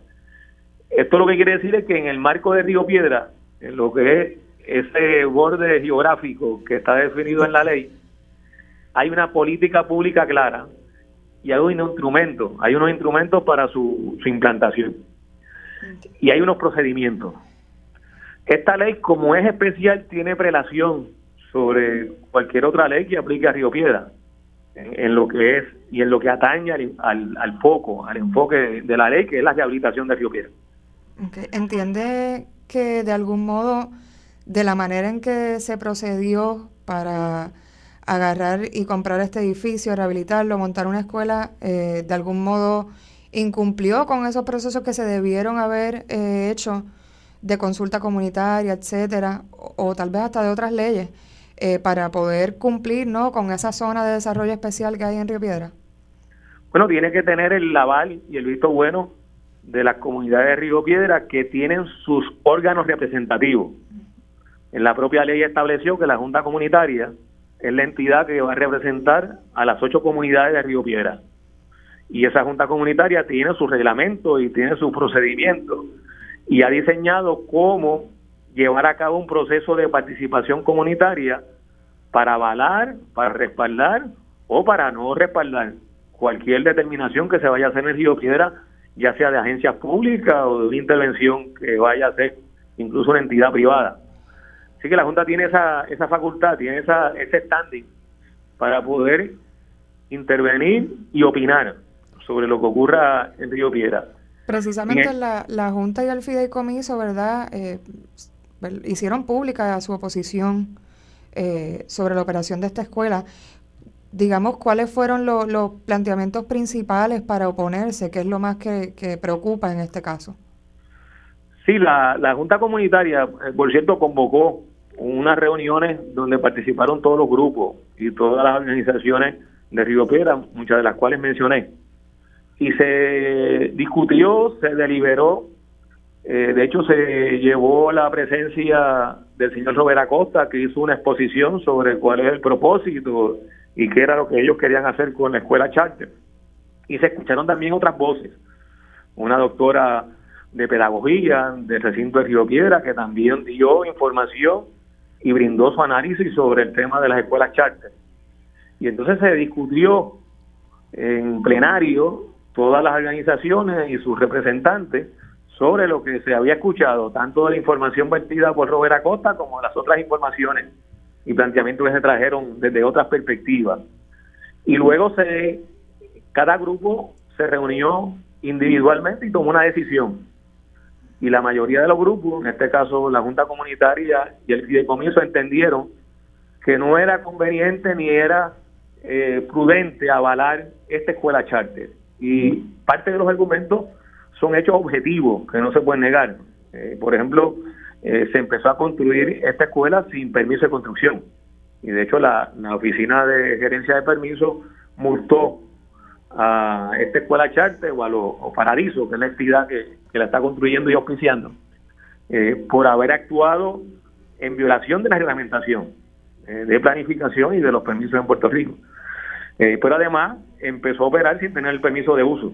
Esto lo que quiere decir es que en el marco de Río Piedra, en lo que es ese borde geográfico que está definido en la ley, hay una política pública clara y hay un instrumento, hay unos instrumentos para su, implantación. y hay unos procedimientos. Esta ley, como es especial, tiene prelación sobre cualquier otra ley que aplique a Río Piedra, en, lo que es y en lo que atañe al, al, foco, al enfoque de la ley, que es la rehabilitación de Río Piedra. ¿Entiende que de algún modo, de la manera en que se procedió para agarrar y comprar este edificio, rehabilitarlo, montar una escuela, eh, de algún modo incumplió con esos procesos que se debieron haber eh, hecho de consulta comunitaria, etcétera, o, tal vez hasta de otras leyes, eh, para poder cumplir ¿no? con esa zona de desarrollo especial que hay en Río Piedra? Bueno, tiene que tener el aval y el visto bueno de las comunidades de Río Piedra que tienen sus órganos representativos. En la propia ley estableció que la Junta Comunitaria es la entidad que va a representar a las ocho comunidades de Río Piedra. Y esa Junta Comunitaria tiene su reglamento y tiene su procedimiento y ha diseñado cómo llevar a cabo un proceso de participación comunitaria para avalar, para respaldar o para no respaldar cualquier determinación que se vaya a hacer en Río Piedra, ya sea de agencias públicas o de una intervención que vaya a ser incluso una entidad privada. Así que la Junta tiene esa, esa facultad, tiene esa, ese standing para poder intervenir y opinar sobre lo que ocurra en Río Piedra. Precisamente la, la Junta y el Fideicomiso, ¿verdad? Eh, hicieron pública su oposición eh, sobre la operación de esta escuela. Digamos, ¿cuáles fueron los planteamientos principales para oponerse? ¿Qué es lo más que, que preocupa en este caso? Sí, la, la Junta Comunitaria, eh, por cierto, convocó unas reuniones donde participaron todos los grupos y todas las organizaciones de Río Piedra, muchas de las cuales mencioné. Y se discutió, se deliberó, eh, de hecho se llevó la presencia del señor Robert Acosta, que hizo una exposición sobre cuál es el propósito y qué era lo que ellos querían hacer con la escuela charter. Y se escucharon también otras voces. Una doctora de pedagogía del recinto de Río Piedra que también dio información y brindó su análisis sobre el tema de las escuelas charter. Y entonces se discutió en plenario todas las organizaciones y sus representantes sobre lo que se había escuchado, tanto de la información vertida por Robert Acosta como de las otras informaciones y planteamientos que se trajeron desde otras perspectivas. Y luego se cada grupo se reunió individualmente y tomó una decisión y la mayoría de los grupos, en este caso la Junta Comunitaria y el Fideicomiso, entendieron que no era conveniente ni era eh, prudente avalar esta escuela charter. Y parte de los argumentos son hechos objetivos que no se pueden negar. Eh, por ejemplo, eh, se empezó a construir esta escuela sin permiso de construcción. Y de hecho la, la oficina de gerencia de permiso multó a esta escuela charter o a los Paradiso, que es la entidad que, la está construyendo y auspiciando, eh, por haber actuado en violación de la reglamentación eh, de planificación y de los permisos en Puerto Rico. Eh, pero además empezó a operar sin tener el permiso de uso.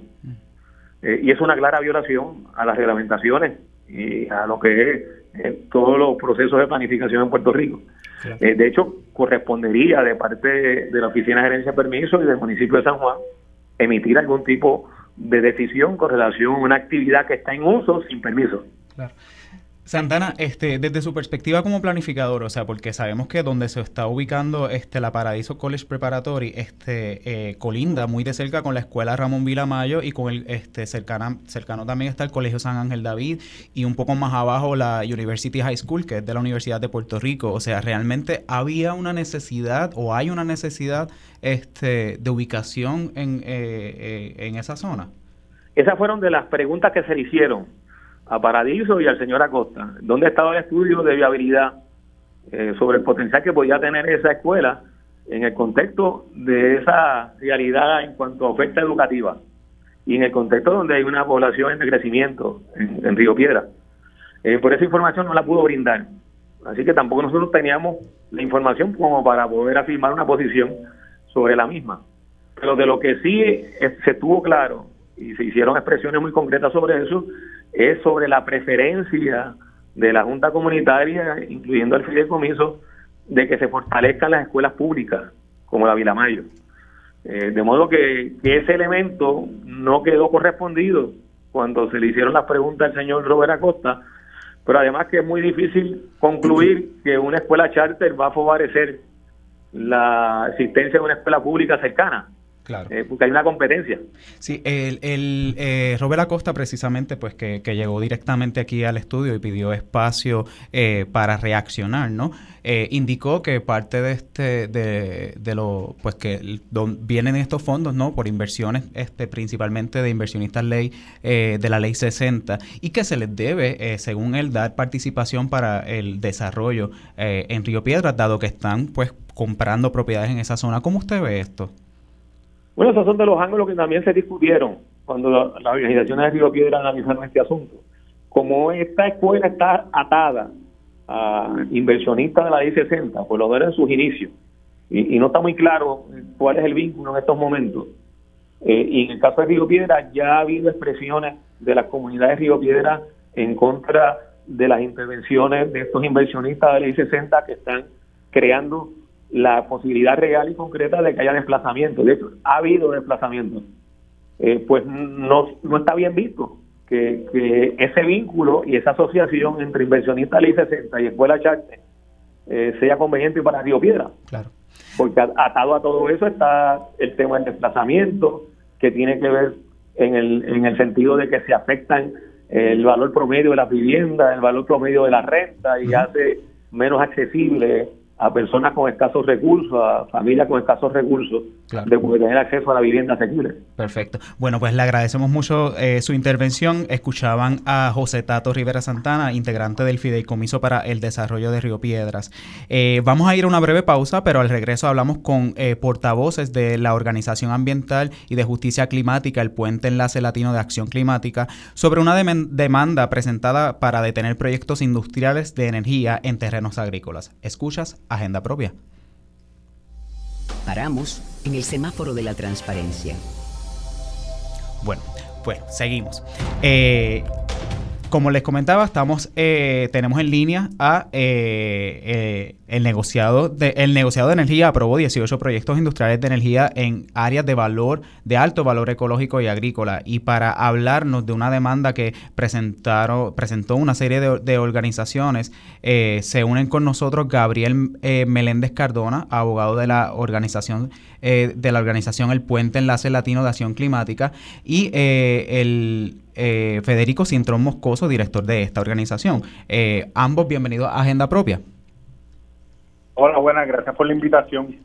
y es una clara violación a las reglamentaciones y a lo que es todos los procesos de planificación en Puerto Rico. de hecho, correspondería de parte de la Oficina de Gerencia de Permisos y del municipio de San Juan emitir algún tipo de decisión con relación a una actividad que está en uso sin permiso. Claro. Santana, este, desde su perspectiva como planificador, o sea, porque sabemos que donde se está ubicando este, la Paradiso College Preparatory, este, eh, colinda muy de cerca con la escuela Ramón Vilamayo y con el este, cercana, cercano también está el Colegio San Ángel David y un poco más abajo la University High School, que es de la Universidad de Puerto Rico. O sea, realmente había una necesidad o hay una necesidad este, de ubicación en, eh, eh, en esa zona. Esas fueron de las preguntas que se le hicieron a Paradiso y al señor Acosta. ¿Dónde estaba el estudio de viabilidad eh, sobre el potencial que podía tener esa escuela en el contexto de esa realidad en cuanto a oferta educativa y en el contexto donde hay una población en crecimiento en, Río Piedra? Eh, por esa información no la pudo brindar. Así que tampoco nosotros teníamos la información como para poder afirmar una posición sobre la misma. Pero de lo que sí se tuvo claro y se hicieron expresiones muy concretas sobre eso, es sobre la preferencia de la Junta Comunitaria, incluyendo el fideicomiso, de que se fortalezcan las escuelas públicas, como la Vilamayo. Eh, de modo que, ese elemento no quedó correspondido cuando se le hicieron las preguntas al señor Robert Acosta, pero además que es muy difícil concluir que una escuela charter va a favorecer la existencia de una escuela pública cercana. Claro. Eh, porque hay una competencia. Sí, el, el eh, Robert Acosta precisamente, pues que, llegó directamente aquí al estudio y pidió espacio eh, para reaccionar, ¿no? Eh, indicó que parte de este, de, de lo, pues que vienen estos fondos, ¿no? Por inversiones, este, principalmente de inversionistas ley, de la ley 60, y que se les debe, según él, dar participación para el desarrollo en Río Piedras, dado que están, pues, comprando propiedades en esa zona. ¿Cómo usted ve esto? Bueno, esos son de los ángulos que también se discutieron cuando las organizaciones de Río Piedra analizaron este asunto. Como esta escuela está atada a inversionistas de la ley 60, pues lo ven en sus inicios, y, no está muy claro cuál es el vínculo en estos momentos. Eh, y en el caso de Río Piedra ya ha habido expresiones de las comunidades de Río Piedra en contra de las intervenciones de estos inversionistas de la ley 60 que están creando la posibilidad real y concreta de que haya desplazamiento. De hecho, ha habido desplazamiento. Eh, pues no, no está bien visto que, que, ese vínculo y esa asociación entre inversionistas Ley 60 y Escuela Charte eh, sea conveniente para Río Piedra. Claro. Porque atado a todo eso está el tema del desplazamiento, que tiene que ver en el, en el sentido de que se afectan el valor promedio de las viviendas, el valor promedio de la renta y hace menos accesible a personas con escasos recursos, a familias con escasos recursos, de poder tener acceso a la vivienda asequible. Perfecto. Bueno, pues le agradecemos mucho eh, su intervención. Escuchaban a José Tato Rivera Santana, integrante del Fideicomiso para el Desarrollo de Río Piedras. Eh, vamos a ir a una breve pausa, pero al regreso hablamos con eh, portavoces de la Organización Ambiental y de Justicia Climática, el Puente Enlace Latino de Acción Climática, sobre una demanda presentada para detener proyectos industriales de energía en terrenos agrícolas. Escuchas agenda propia. Paramos en el semáforo de la transparencia. Bueno, pues seguimos. Eh, como les comentaba, estamos, eh, tenemos en línea a eh, el negociado de, el negociado de energía aprobó 18 proyectos industriales de energía en áreas de valor, de alto valor ecológico y agrícola. Y para hablarnos de una demanda que presentaron, presentó una serie de, organizaciones, se unen con nosotros Gabriel Meléndez Cardona, abogado de la organización de la organización El Puente Enlace Latino de Acción Climática, y el eh, Federico Cintrón Moscoso, director de esta organización. Eh, ambos bienvenidos a Agenda Propia. Hola, buenas, gracias por la invitación.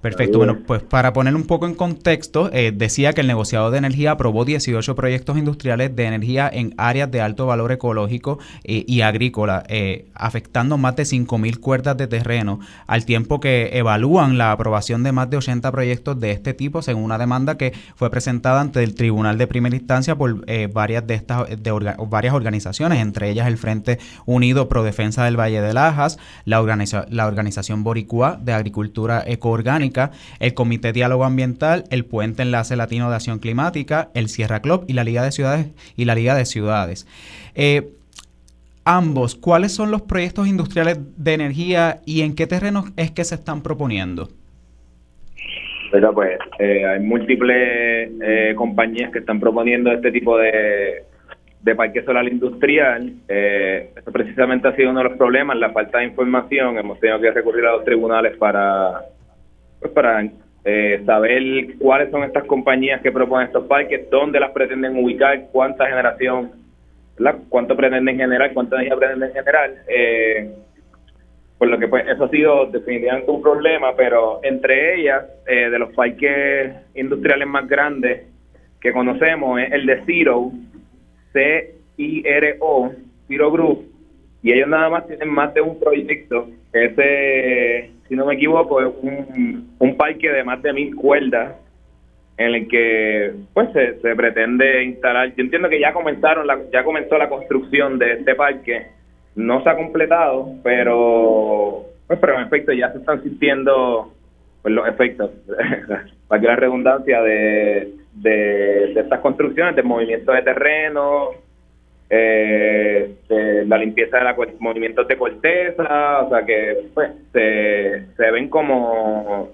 Perfecto. Bueno, pues para poner un poco en contexto, eh, decía que el negociado de energía aprobó 18 proyectos industriales de energía en áreas de alto valor ecológico eh, y agrícola, eh, afectando más de 5.000 cuerdas de terreno, al tiempo que evalúan la aprobación de más de 80 proyectos de este tipo, según una demanda que fue presentada ante el Tribunal de Primera Instancia por varias de estas de varias organizaciones, entre ellas el Frente Unido Pro Defensa del Valle de Lajas, la, la Organización Boricua de Agricultura Ecoorgánica, el Comité Diálogo Ambiental, el Puente Enlace Latino de Acción Climática, el Sierra Club y la Liga de Ciudades y la Liga de Ciudades. Eh, ambos, ¿cuáles son los proyectos industriales de energía y en qué terrenos es que se están proponiendo? Pero pues eh, hay múltiples eh, compañías que están proponiendo este tipo de, de parque solar industrial. Eh, precisamente ha sido uno de los problemas, la falta de información. Hemos tenido que recurrir a los tribunales para pues para eh, saber cuáles son estas compañías que proponen estos parques, dónde las pretenden ubicar, cuánta generación, cuánto pretenden generar, cuánta energía pretenden generar. Eh, por lo que pues eso ha sido definitivamente un problema, pero entre ellas, eh, de los parques industriales más grandes que conocemos, es el de Zero, C-I-R-O, Zero Group, y ellos nada más tienen más de un proyecto. Ese, si no me equivoco, es un, un parque de más de mil cuerdas en el que pues se, pretende instalar. Yo entiendo que ya comenzaron, la, ya comenzó la construcción de este parque. No se ha completado, pero pues pero en efecto ya se están sintiendo pues los efectos, *laughs* para que la redundancia de, de, de estas construcciones, de movimiento de terreno, eh, la limpieza de los movimientos de corteza, o sea que pues se, se ven como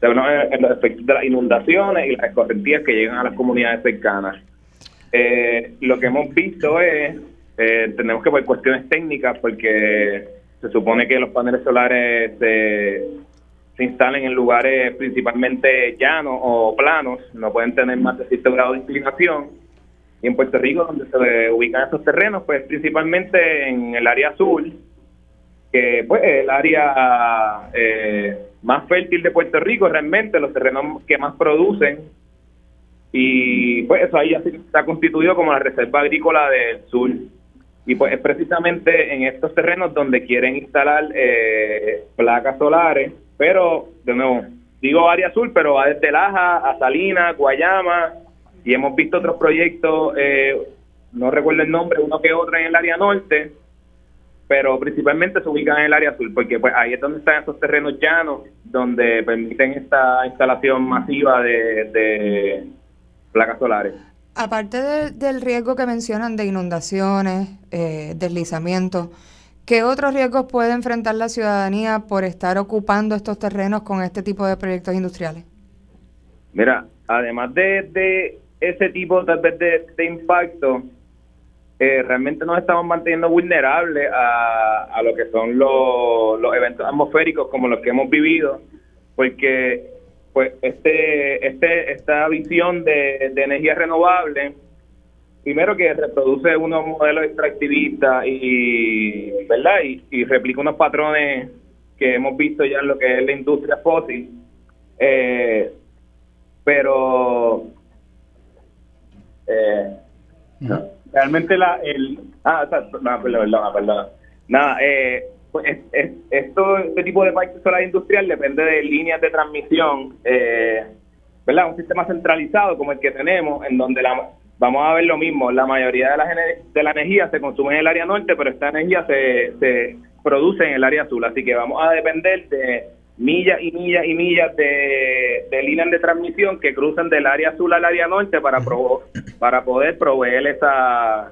se ven los efectos de las inundaciones y las escorrentías que llegan a las comunidades cercanas. eh, lo que hemos visto es, eh, tenemos que por cuestiones técnicas, porque se supone que los paneles solares se, se instalen en lugares principalmente llanos o planos, no pueden tener más de cierto grado de inclinación. Y en Puerto Rico, donde se ubican esos terrenos, pues principalmente en el área azul, que pues el área eh, más fértil de Puerto Rico, realmente los terrenos que más producen y pues eso ahí ya ha constituido como la reserva agrícola del sur. Y pues es precisamente en estos terrenos donde quieren instalar eh, placas solares, pero de digo área azul, pero va desde Laja a Salinas, Guayama, y hemos visto otros proyectos, eh, no recuerdo el nombre, uno que otro en el área norte, pero principalmente se ubican en el área azul, porque pues ahí es donde están esos terrenos llanos, donde permiten esta instalación masiva de placas solares. Aparte del riesgo que mencionan de inundaciones, eh, deslizamientos, ¿qué otros riesgos puede enfrentar la ciudadanía por estar ocupando estos terrenos con este tipo de proyectos industriales? Mira, además de, ese tipo tal vez de, impacto, eh, realmente nos estamos manteniendo vulnerables a, lo que son los, los eventos atmosféricos como los que hemos vivido, porque pues este, este, esta visión de, energía renovable, primero que reproduce unos modelos extractivistas y, ¿verdad? Y, replica unos patrones que hemos visto ya en lo que es la industria fósil. Eh, pero eh, realmente la el ah no, perdón, perdón, nada eh, pues esto, este tipo de parque solar industrial depende de líneas de transmisión, eh, ¿verdad? Un sistema centralizado como el que tenemos, en donde la, vamos a ver lo mismo, la mayoría de la, de la energía se consume en el área norte, pero esta energía se, se produce en el área azul, así que vamos a depender de millas y millas y millas de, de líneas de transmisión que cruzan del área azul al área norte para, para poder proveer esa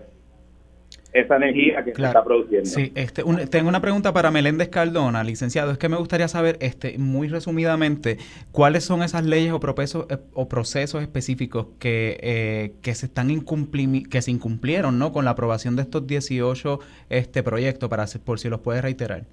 esa energía que se está produciendo. Sí, este, tengo una pregunta para Meléndez Cardona, licenciado. Es que me gustaría saber, este, muy resumidamente, cuáles son esas leyes o procesos, eh, o procesos específicos que, eh, que se están que se incumplieron, ¿no? Con la aprobación de estos 18 este proyectos, para por si los puedes reiterar.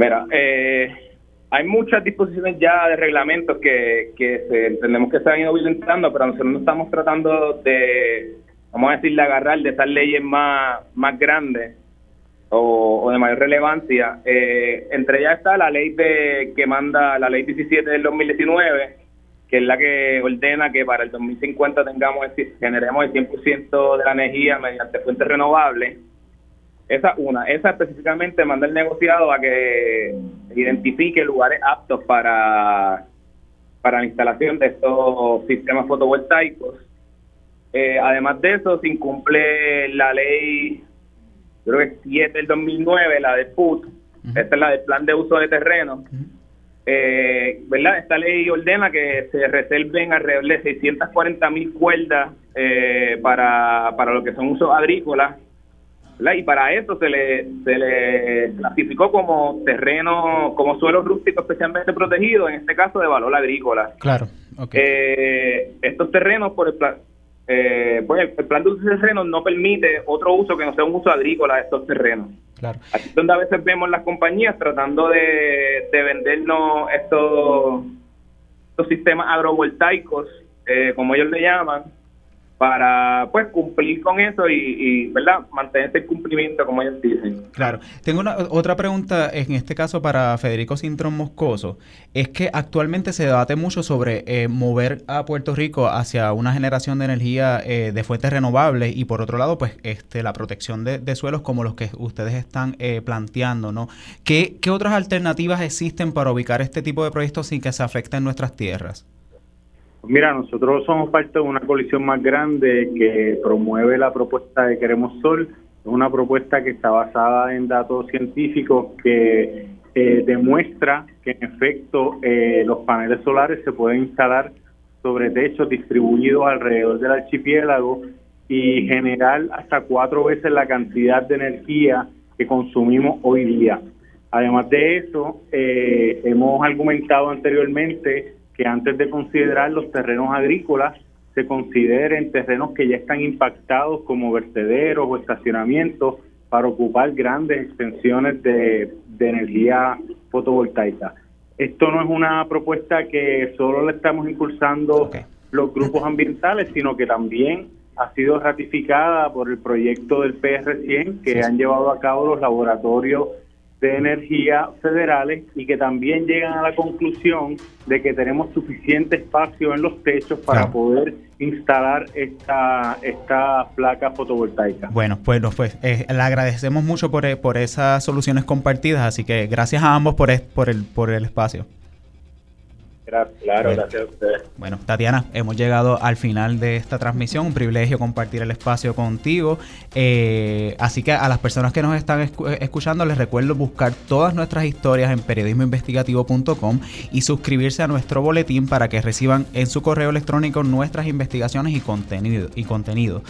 Mira, eh, hay muchas disposiciones ya de reglamentos que, entendemos que se han ido violentando, pero nosotros no estamos tratando de vamos a decirle, agarrar de esas leyes más, grandes o, de mayor relevancia. Eh, entre ellas está la ley de que manda la ley 17 del 2019, que es la que ordena que para el 2050 tengamos generemos el 100% de la energía mediante fuentes renovables. Esa una, esa específicamente manda el negociado a que identifique lugares aptos para, para la instalación de estos sistemas fotovoltaicos eh, además de eso, se incumple la ley, creo que es 7 del 2009, la de PUT, esta es la del Plan de Uso de Terreno. eh, ¿verdad? Esta ley ordena que se reserven alrededor de 640 mil cuerdas eh, para, para lo que son usos agrícolas. Y para eso se le, se le clasificó como terreno, como suelo rústico especialmente protegido, en este caso de valor agrícola. Claro. Eh, estos terrenos, por el, eh, pues el, plan de uso de terrenos no permite otro uso que no sea un uso agrícola de estos terrenos. Claro. Aquí es donde a veces vemos las compañías tratando de, vendernos estos, estos sistemas agrovoltaicos, eh, como ellos le llaman, para pues cumplir con eso y, verdad mantener ese cumplimiento como ellos dicen. Claro. Tengo una, otra pregunta en este caso para Federico Sintrón Moscoso. Es que actualmente se debate mucho sobre eh, mover a Puerto Rico hacia una generación de energía eh, de fuentes renovables y por otro lado pues este la protección de, suelos como los que ustedes están eh, planteando no ¿Qué, ¿Qué otras alternativas existen para ubicar este tipo de proyectos sin que se afecten nuestras tierras Mira, nosotros somos parte de una coalición más grande que promueve la propuesta de Queremos Sol. Es una propuesta que está basada en datos científicos que eh, demuestra que en efecto eh, los paneles solares se pueden instalar sobre techos distribuidos alrededor del archipiélago y generar hasta cuatro veces la cantidad de energía que consumimos hoy día. Además de eso, eh, hemos argumentado anteriormente que antes de considerar los terrenos agrícolas, se consideren terrenos que ya están impactados como vertederos o estacionamientos para ocupar grandes extensiones de, energía fotovoltaica. Esto no es una propuesta que solo le estamos impulsando los grupos ambientales, sino que también ha sido ratificada por el proyecto del PR100 que han llevado a cabo los laboratorios de energía federales y que también llegan a la conclusión de que tenemos suficiente espacio en los techos para poder instalar esta, esta placa fotovoltaica. Bueno, pues, pues eh, le agradecemos mucho por, por esas soluciones compartidas, así que gracias a ambos por, por, el, por el espacio. Claro, gracias a ustedes. Bueno, Tatiana, hemos llegado al final de esta transmisión. Un privilegio compartir el espacio contigo. Eh, así que a las personas que nos están escuchando, les recuerdo buscar todas nuestras historias en periodismoinvestigativo.com y suscribirse a nuestro boletín para que reciban en su correo electrónico nuestras investigaciones y contenido. Y contenido.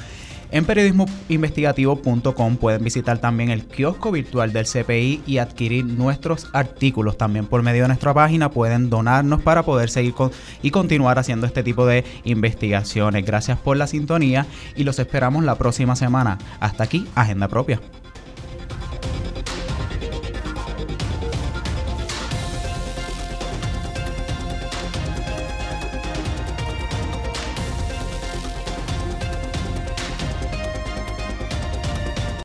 En periodismoinvestigativo.com pueden visitar también el kiosco virtual del CPI y adquirir nuestros artículos. También por medio de nuestra página pueden donarnos para poder seguir con, y continuar haciendo este tipo de investigaciones. Gracias por la sintonía y los esperamos la próxima semana. Hasta aquí, Agenda Propia.